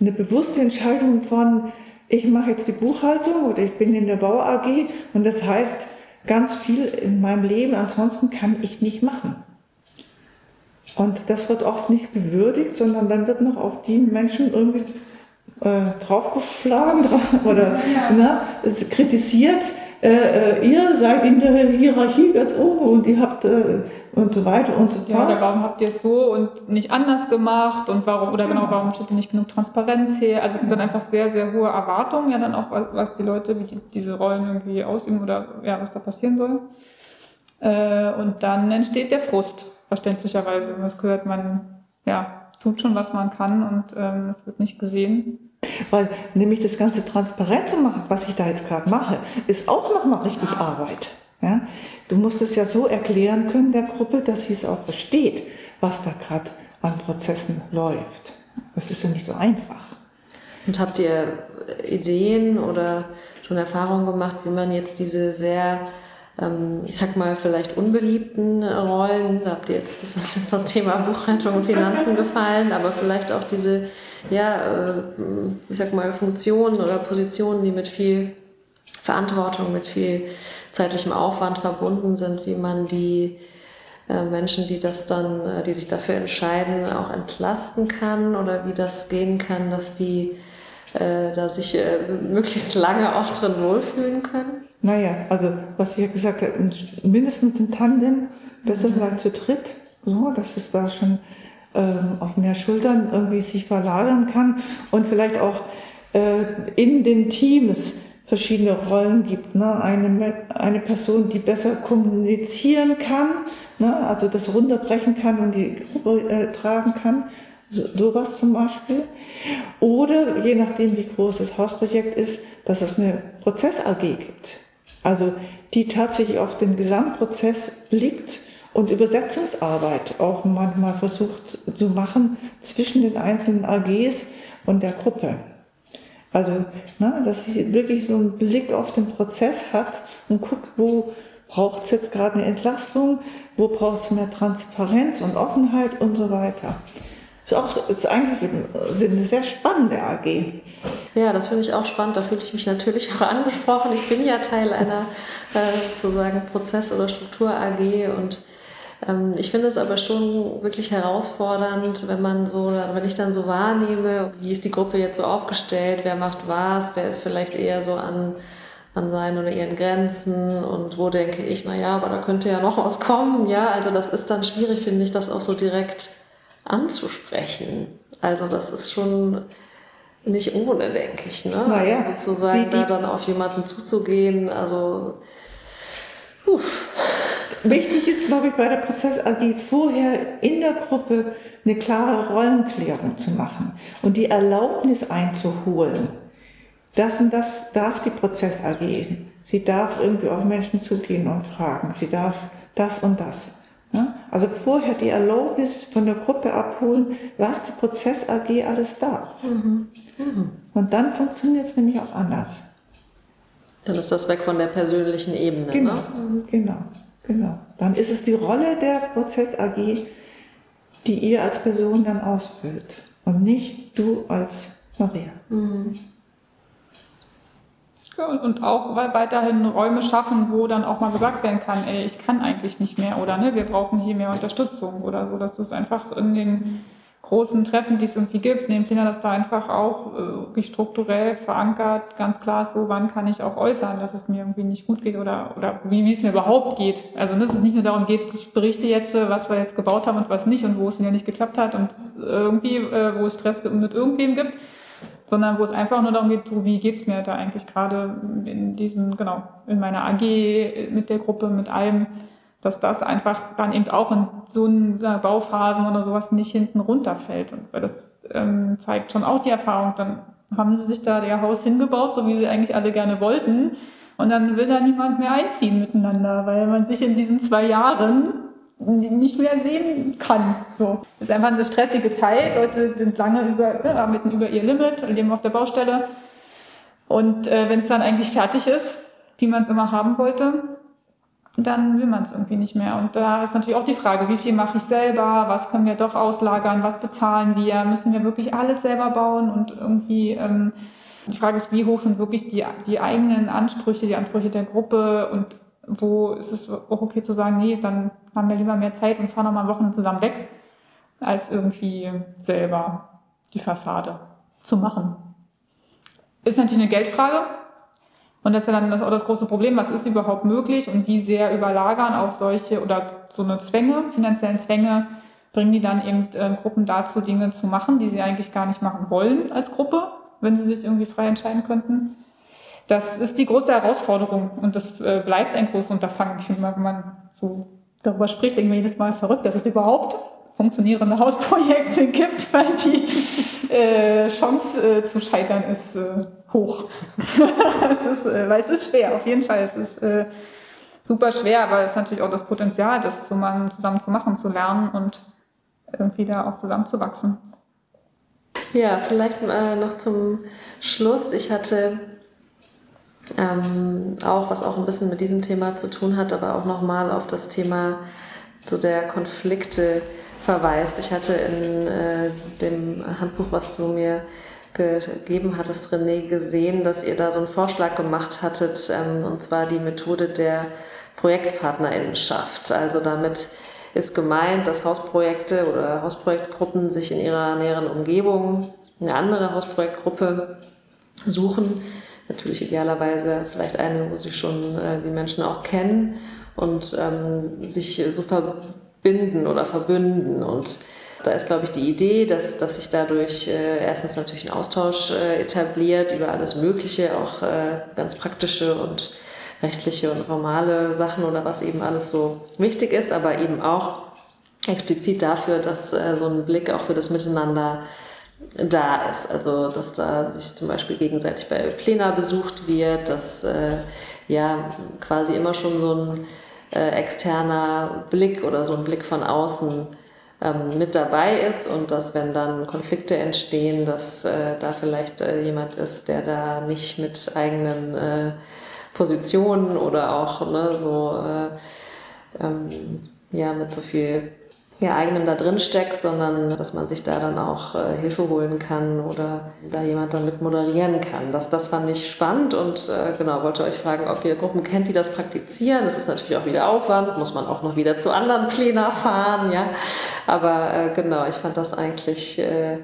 S4: eine bewusste Entscheidung von, ich mache jetzt die Buchhaltung oder ich bin in der Bau AG und das heißt, ganz viel in meinem Leben ansonsten kann ich nicht machen. Und das wird oft nicht gewürdigt, sondern dann wird noch auf die Menschen irgendwie äh, draufgeschlagen oder ja. ne, kritisiert, äh, äh, ihr seid in der Hierarchie ganz oben und ihr habt äh, und so weiter und so fort.
S2: Ja, oder warum habt ihr es so und nicht anders gemacht und warum, oder genau, warum steht nicht genug Transparenz her? Also es gibt dann einfach sehr, sehr hohe Erwartungen, ja dann auch, was die Leute, wie die, diese Rollen irgendwie ausüben oder ja, was da passieren soll. Äh, und dann entsteht der Frust, verständlicherweise. Das gehört man, ja, tut schon, was man kann und ähm, es wird nicht gesehen.
S4: Weil nämlich das Ganze transparent zu machen, was ich da jetzt gerade mache, ist auch nochmal richtig Arbeit. Ja? Du musst es ja so erklären können der Gruppe, dass sie es auch versteht, was da gerade an Prozessen läuft. Das ist ja nicht so einfach.
S3: Und habt ihr Ideen oder schon Erfahrungen gemacht, wie man jetzt diese sehr, ähm, ich sag mal, vielleicht unbeliebten Rollen, da habt ihr jetzt, das ist jetzt das Thema Buchhaltung und Finanzen gefallen, aber vielleicht auch diese, ja, äh, ich sag mal, Funktionen oder Positionen, die mit viel Verantwortung, mit viel zeitlichem Aufwand verbunden sind, wie man die äh, Menschen, die das dann, äh, die sich dafür entscheiden, auch entlasten kann oder wie das gehen kann, dass die äh, da sich äh, möglichst lange auch drin wohlfühlen können?
S4: Naja, also was ich ja gesagt habe, mindestens ein Tandem, besser mhm. vielleicht zu dritt, so, dass es da schon ähm, auf mehr Schultern irgendwie sich verlagern kann und vielleicht auch äh, in den Teams verschiedene Rollen gibt. Ne? Eine, eine Person, die besser kommunizieren kann, ne? also das runterbrechen kann und die Gruppe äh, tragen kann, so, sowas zum Beispiel. Oder je nachdem, wie groß das Hausprojekt ist, dass es eine Prozess-AG gibt. Also die tatsächlich auf den Gesamtprozess blickt und Übersetzungsarbeit auch manchmal versucht zu machen zwischen den einzelnen AGs und der Gruppe. Also, na, dass sie wirklich so einen Blick auf den Prozess hat und guckt, wo braucht es jetzt gerade eine Entlastung, wo braucht es mehr Transparenz und Offenheit und so weiter. Ist, auch, ist eigentlich eine sehr spannende AG.
S3: Ja, das finde ich auch spannend. Da fühle ich mich natürlich auch angesprochen. Ich bin ja Teil einer äh, sozusagen Prozess- oder Struktur-AG und ähm, ich finde es aber schon wirklich herausfordernd, wenn man so, wenn ich dann so wahrnehme, wie ist die Gruppe jetzt so aufgestellt, wer macht was, wer ist vielleicht eher so an, an seinen oder ihren Grenzen und wo denke ich, naja, aber da könnte ja noch was kommen, ja, also das ist dann schwierig, finde ich, das auch so direkt anzusprechen. Also das ist schon nicht ohne, denke ich, ne?
S4: Naja,
S3: also sozusagen die, die, da dann auf jemanden zuzugehen, also
S4: uff. Wichtig ist, glaube ich, bei der Prozess AG vorher in der Gruppe eine klare Rollenklärung zu machen und die Erlaubnis einzuholen. Das und das darf die Prozess AG. Sie darf irgendwie auf Menschen zugehen und fragen. Sie darf das und das. Also vorher die Erlaubnis von der Gruppe abholen, was die Prozess AG alles darf. Mhm. Mhm. Und dann funktioniert es nämlich auch anders.
S3: Dann ist das weg von der persönlichen Ebene.
S4: Genau,
S3: ne?
S4: Mhm. genau. Genau. Dann ist es die Rolle der Prozess AG, die ihr als Person dann ausfüllt und nicht du als Maria. Mhm.
S2: und auch weiterhin Räume schaffen, wo dann auch mal gesagt werden kann, ey, ich kann eigentlich nicht mehr oder ne, wir brauchen hier mehr Unterstützung oder so, dass das einfach in den großen Treffen, die es irgendwie gibt, nehmen Kinder das da einfach auch äh, strukturell verankert, ganz klar so, wann kann ich auch äußern, dass es mir irgendwie nicht gut geht oder, oder wie, wie es mir überhaupt geht. Also ne, dass es nicht nur darum geht, ich berichte jetzt, äh, was wir jetzt gebaut haben und was nicht und wo es mir nicht geklappt hat und irgendwie, äh, wo es Stress mit irgendwem gibt, sondern wo es einfach nur darum geht, so, wie geht's mir da eigentlich gerade in diesen, genau, in meiner AG, mit der Gruppe, mit allem dass das einfach dann eben auch in so einer Bauphasen oder sowas nicht hinten runterfällt. Und weil das ähm, zeigt schon auch die Erfahrung, dann haben sie sich da ihr Haus hingebaut, so wie sie eigentlich alle gerne wollten. Und dann will da niemand mehr einziehen miteinander, weil man sich in diesen zwei Jahren nicht mehr sehen kann. So. Das ist einfach eine stressige Zeit. Leute sind lange über, ja, mitten über ihr Limit, leben auf der Baustelle. Und äh, wenn es dann eigentlich fertig ist, wie man es immer haben wollte, dann will man es irgendwie nicht mehr. Und da ist natürlich auch die Frage, wie viel mache ich selber, was können wir doch auslagern, was bezahlen wir, müssen wir wirklich alles selber bauen? Und irgendwie ähm, die Frage ist, wie hoch sind wirklich die, die eigenen Ansprüche, die Ansprüche der Gruppe? Und wo ist es auch okay zu sagen, nee, dann haben wir lieber mehr Zeit und fahren nochmal Wochen zusammen weg, als irgendwie selber die Fassade zu machen. Ist natürlich eine Geldfrage, und das ist ja dann auch das große Problem, was ist überhaupt möglich und wie sehr überlagern auch solche oder so eine Zwänge, finanziellen Zwänge, bringen die dann eben äh, Gruppen dazu, Dinge zu machen, die sie eigentlich gar nicht machen wollen als Gruppe, wenn sie sich irgendwie frei entscheiden könnten. Das ist die große Herausforderung und das äh, bleibt ein großes Unterfangen. Ich finde wenn man so darüber spricht, denke ich jedes Mal verrückt, dass es überhaupt funktionierende Hausprojekte gibt, weil die äh, Chance äh, zu scheitern ist äh, hoch. ist, äh, weil es ist schwer, auf jeden Fall. Es ist äh, super schwer, aber es ist natürlich auch das Potenzial, das zusammen, zusammen zu machen, zu lernen und irgendwie da auch zusammenzuwachsen.
S3: Ja, vielleicht äh, noch zum Schluss. Ich hatte ähm, auch, was auch ein bisschen mit diesem Thema zu tun hat, aber auch nochmal auf das Thema so der Konflikte verweist. Ich hatte in äh, dem Handbuch, was du mir gegeben hattest, René, gesehen, dass ihr da so einen Vorschlag gemacht hattet, ähm, und zwar die Methode der Projektpartnerinnenschaft. Also damit ist gemeint, dass Hausprojekte oder Hausprojektgruppen sich in ihrer näheren Umgebung eine andere Hausprojektgruppe suchen. Natürlich idealerweise vielleicht eine, wo sie schon äh, die Menschen auch kennen und ähm, sich so verbinden oder verbünden. Und da ist, glaube ich, die Idee, dass, dass sich dadurch äh, erstens natürlich ein Austausch äh, etabliert über alles Mögliche, auch äh, ganz praktische und rechtliche und formale Sachen oder was eben alles so wichtig ist, aber eben auch explizit dafür, dass äh, so ein Blick auch für das Miteinander da ist. Also, dass da sich zum Beispiel gegenseitig bei Plena besucht wird, dass äh, ja quasi immer schon so ein äh, externer Blick oder so ein Blick von außen ähm, mit dabei ist und dass wenn dann Konflikte entstehen, dass äh, da vielleicht äh, jemand ist, der da nicht mit eigenen äh, Positionen oder auch ne, so äh, ähm, ja mit so viel ja, eigenem da drin steckt, sondern dass man sich da dann auch äh, Hilfe holen kann oder da jemand dann mit moderieren kann. Das, das fand ich spannend und äh, genau, wollte euch fragen, ob ihr Gruppen kennt, die das praktizieren. Das ist natürlich auch wieder Aufwand, muss man auch noch wieder zu anderen Plänen fahren, ja. Aber äh, genau, ich fand das eigentlich äh,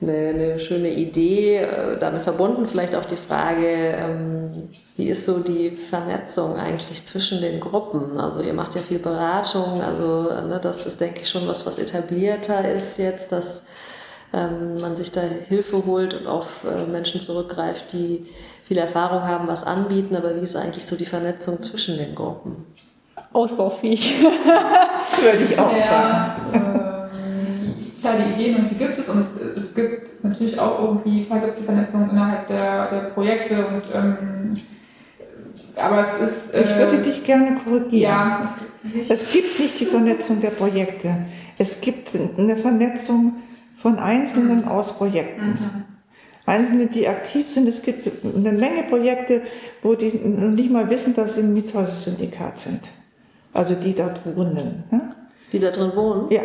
S3: eine, eine schöne Idee. Äh, damit verbunden vielleicht auch die Frage, ähm, wie ist so die Vernetzung eigentlich zwischen den Gruppen? Also ihr macht ja viel Beratung, also ne, das ist, denke ich, schon was, was etablierter ist jetzt, dass ähm, man sich da Hilfe holt und auf äh, Menschen zurückgreift, die viel Erfahrung haben, was anbieten, aber wie ist eigentlich so die Vernetzung zwischen den Gruppen?
S2: Ausbaufähig.
S4: Würde ich auch ja, sagen.
S2: Äh, klar, die Ideen und die gibt es und es gibt natürlich auch irgendwie, klar gibt es die Vernetzung innerhalb der, der Projekte und ähm, aber es ist.
S4: Äh, ich würde dich gerne korrigieren. Ja, es gibt, es gibt nicht die Vernetzung der Projekte. Es gibt eine Vernetzung von Einzelnen mhm. aus Projekten. Mhm. Einzelne, die aktiv sind. Es gibt eine Menge Projekte, wo die nicht mal wissen, dass sie im Mietshäuser-Syndikat sind. Also die dort wohnen. Ne?
S3: Die da drin wohnen?
S4: Ja.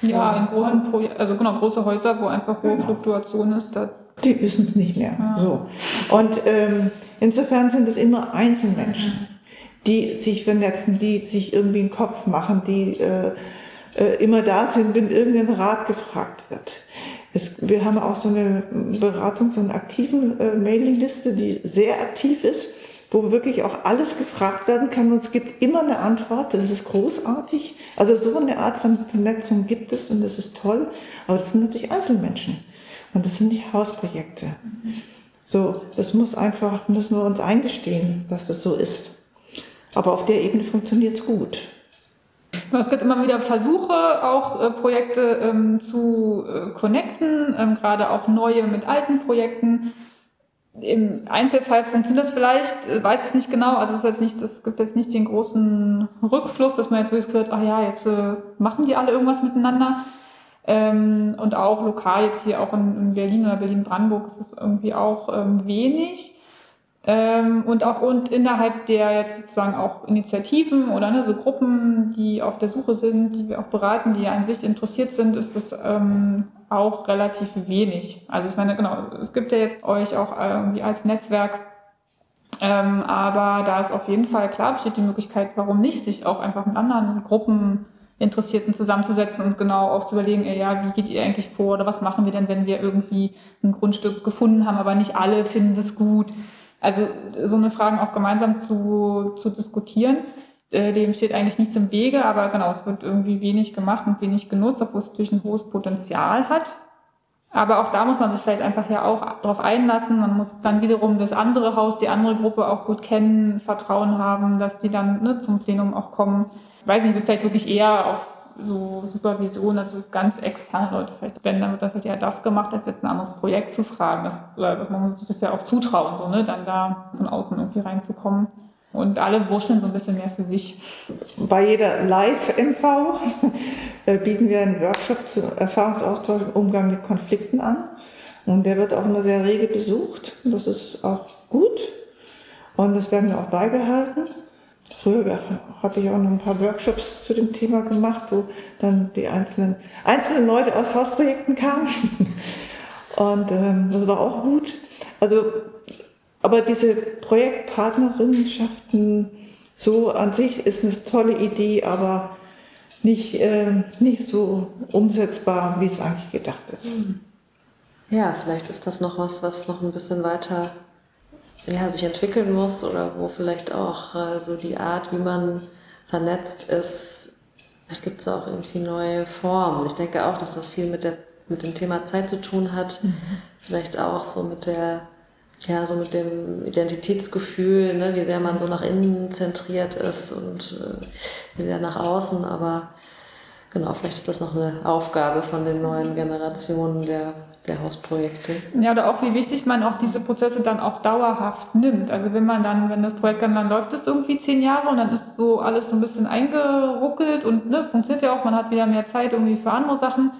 S2: Ja, in großen Projekten, also genau, große Häuser, wo einfach hohe genau. Fluktuation ist, da
S4: die wissen es nicht mehr. Ja. So. Und ähm, insofern sind es immer Einzelmenschen, die sich vernetzen, die sich irgendwie einen Kopf machen, die äh, äh, immer da sind, wenn irgendein Rat gefragt wird. Es, wir haben auch so eine Beratung, so eine aktive äh, Mailingliste, die sehr aktiv ist, wo wirklich auch alles gefragt werden kann und es gibt immer eine Antwort. Das ist großartig. Also so eine Art von Vernetzung gibt es und das ist toll. Aber das sind natürlich Einzelmenschen. Und das sind nicht Hausprojekte. So, das muss einfach, müssen wir uns eingestehen, dass das so ist. Aber auf der Ebene funktioniert es gut.
S2: Es gibt immer wieder Versuche, auch äh, Projekte ähm, zu äh, connecten, ähm, gerade auch neue mit alten Projekten. Im Einzelfall funktioniert das vielleicht, äh, weiß ich nicht genau. Also es ist jetzt nicht, es gibt jetzt nicht den großen Rückfluss, dass man jetzt wirklich gehört, ach ja, jetzt äh, machen die alle irgendwas miteinander. Ähm, und auch lokal jetzt hier auch in, in Berlin oder Berlin-Brandenburg ist es irgendwie auch ähm, wenig. Ähm, und auch und innerhalb der jetzt sozusagen auch Initiativen oder ne, so Gruppen, die auf der Suche sind, die wir auch beraten, die an sich interessiert sind, ist das ähm, auch relativ wenig. Also ich meine, genau, es gibt ja jetzt euch auch irgendwie als Netzwerk, ähm, aber da ist auf jeden Fall klar besteht die Möglichkeit, warum nicht, sich auch einfach mit anderen Gruppen Interessierten zusammenzusetzen und genau auch zu überlegen, ja, wie geht ihr eigentlich vor oder was machen wir denn, wenn wir irgendwie ein Grundstück gefunden haben, aber nicht alle finden es gut. Also so eine Fragen auch gemeinsam zu, zu diskutieren, äh, dem steht eigentlich nichts im Wege, aber genau, es wird irgendwie wenig gemacht und wenig genutzt, obwohl es natürlich ein hohes Potenzial hat. Aber auch da muss man sich vielleicht einfach ja auch darauf einlassen. Man muss dann wiederum das andere Haus, die andere Gruppe auch gut kennen, Vertrauen haben, dass die dann ne, zum Plenum auch kommen weiß nicht, wird vielleicht wirklich eher auf so Supervision, also ganz externe Leute vielleicht, wenn, dann wird dann vielleicht eher das gemacht, als jetzt ein anderes Projekt zu fragen. Das, oder man muss sich das ja auch zutrauen, so, ne, dann da von außen irgendwie reinzukommen. Und alle wurschteln so ein bisschen mehr für sich.
S4: Bei jeder Live-MV äh, bieten wir einen Workshop zu Erfahrungsaustausch im Umgang mit Konflikten an. Und der wird auch immer sehr rege besucht. Das ist auch gut. Und das werden wir auch beibehalten. Früher habe ich auch noch ein paar Workshops zu dem Thema gemacht, wo dann die einzelnen, einzelnen Leute aus Hausprojekten kamen. Und ähm, das war auch gut. Also, aber diese Projektpartnerinnenschaften, so an sich ist eine tolle Idee, aber nicht, äh, nicht so umsetzbar, wie es eigentlich gedacht ist.
S3: Ja, vielleicht ist das noch was, was noch ein bisschen weiter ja, sich entwickeln muss oder wo vielleicht auch äh, so die Art, wie man vernetzt ist, vielleicht gibt es auch irgendwie neue Formen. Ich denke auch, dass das viel mit, der, mit dem Thema Zeit zu tun hat, mhm. vielleicht auch so mit der ja, so mit dem Identitätsgefühl, ne, wie sehr man so nach innen zentriert ist und äh, wie sehr nach außen, aber genau, vielleicht ist das noch eine Aufgabe von den neuen Generationen der, der Hausprojekte.
S2: Ja, oder auch wie wichtig man auch diese Prozesse dann auch dauerhaft nimmt. Also wenn man dann, wenn das Projekt dann, dann läuft es irgendwie zehn Jahre und dann ist so alles so ein bisschen eingeruckelt und ne, funktioniert ja auch, man hat wieder mehr Zeit irgendwie für andere Sachen.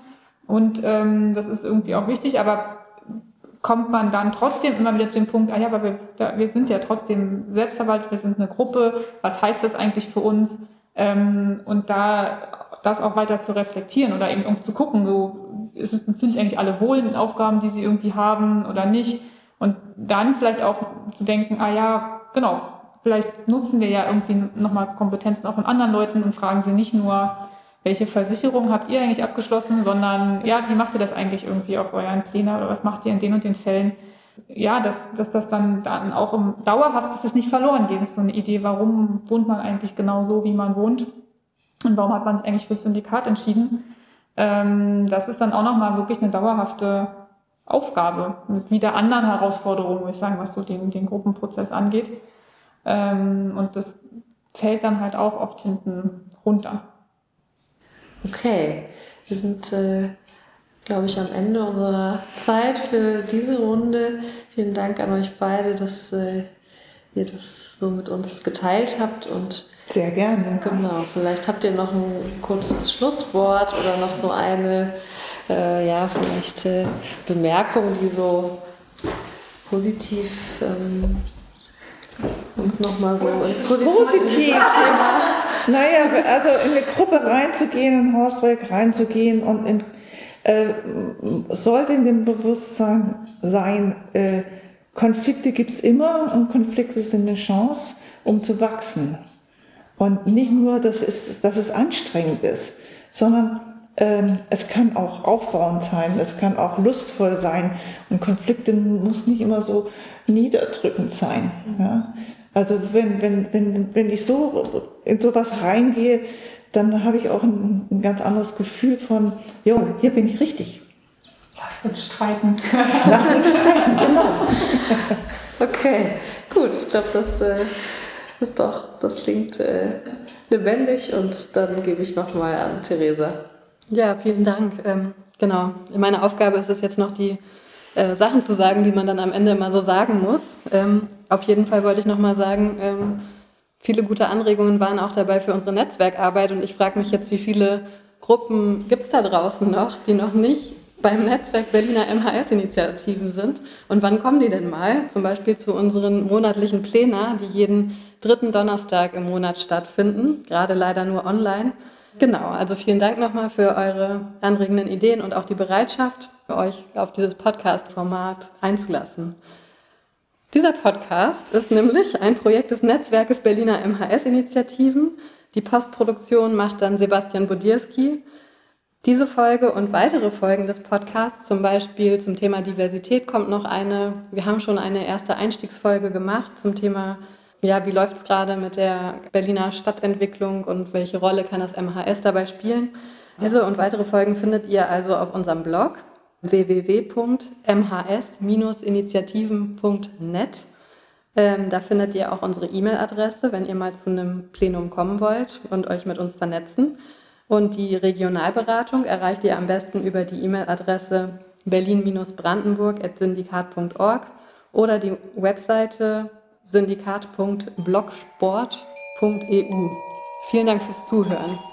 S2: Und ähm, das ist irgendwie auch wichtig, aber kommt man dann trotzdem immer wieder zu dem Punkt, ah ja, aber wir, wir sind ja trotzdem selbstverwaltet, wir sind eine Gruppe, was heißt das eigentlich für uns? Ähm, und da das auch weiter zu reflektieren oder eben irgendwie zu gucken, so ist es, finde ich eigentlich alle wohl in Aufgaben, die sie irgendwie haben oder nicht. Und dann vielleicht auch zu denken, ah ja, genau, vielleicht nutzen wir ja irgendwie nochmal Kompetenzen auch von anderen Leuten und fragen sie nicht nur, welche Versicherung habt ihr eigentlich abgeschlossen, sondern ja, wie macht ihr das eigentlich irgendwie auf euren Plänen oder was macht ihr in den und den Fällen? Ja, dass, dass das dann, dann auch im dauerhaft, dass das nicht verloren geht. Das ist so eine Idee, warum wohnt man eigentlich genau so, wie man wohnt und warum hat man sich eigentlich fürs Syndikat entschieden. Ähm, das ist dann auch nochmal wirklich eine dauerhafte Aufgabe mit wieder anderen Herausforderungen, würde ich sagen, was so den, den Gruppenprozess angeht. Ähm, und das fällt dann halt auch oft hinten runter.
S3: Okay, wir sind, äh, glaube ich, am Ende unserer Zeit für diese Runde. Vielen Dank an euch beide, dass äh, ihr das so mit uns geteilt habt und
S4: sehr gerne.
S3: Genau, vielleicht habt ihr noch ein kurzes Schlusswort oder noch so eine, äh, ja, vielleicht äh, Bemerkung, die so positiv ähm, uns nochmal so
S4: positiv, positiv. Thema. Naja, also in eine Gruppe reinzugehen, in ein Hausprojekt reinzugehen und in, äh, sollte in dem Bewusstsein sein, äh, Konflikte gibt es immer und Konflikte sind eine Chance, um zu wachsen. Und nicht nur, dass es, dass es anstrengend ist, sondern ähm, es kann auch aufbauend sein, es kann auch lustvoll sein und Konflikte muss nicht immer so niederdrückend sein. Ja? Also wenn, wenn, wenn, wenn ich so in sowas reingehe, dann habe ich auch ein, ein, ganz anderes Gefühl von, jo, hier bin ich richtig.
S2: Lass uns streiten.
S4: Lass uns streiten, genau.
S3: Okay, gut. Ich glaube, das äh, ist doch, das klingt äh, lebendig und dann gebe ich nochmal an Theresa.
S1: Ja, vielen Dank. Ähm, genau. Meine Aufgabe ist es jetzt noch, die äh, Sachen zu sagen, die man dann am Ende immer so sagen muss. Ähm, auf jeden Fall wollte ich nochmal sagen, ähm, viele gute Anregungen waren auch dabei für unsere Netzwerkarbeit und ich frage mich jetzt, wie viele Gruppen gibt es da draußen noch, die noch nicht beim Netzwerk Berliner MHS-Initiativen sind und wann kommen die denn mal? Zum Beispiel zu unseren monatlichen Plänen, die jeden dritten Donnerstag im Monat stattfinden, gerade leider nur online. Genau, also vielen Dank nochmal für eure anregenden Ideen und auch die Bereitschaft, euch auf dieses Podcast-Format einzulassen. Dieser Podcast ist nämlich ein Projekt des Netzwerkes Berliner MHS-Initiativen. Die Postproduktion macht dann Sebastian Bodierski. Diese Folge und weitere Folgen des Podcasts, zum Beispiel zum Thema Diversität, kommt noch eine. Wir haben schon eine erste Einstiegsfolge gemacht zum Thema, ja, wie läuft es gerade mit der Berliner Stadtentwicklung und welche Rolle kann das MHS dabei spielen. Diese und weitere Folgen findet ihr also auf unserem Blog www.mhs-initiativen.net. Ähm, da findet ihr auch unsere E-Mail-Adresse, wenn ihr mal zu einem Plenum kommen wollt und euch mit uns vernetzen. Und die Regionalberatung erreicht ihr am besten über die E-Mail-Adresse berlin-brandenburg.syndikat.org oder die Webseite syndikat.blogsport.eu. Vielen Dank fürs Zuhören.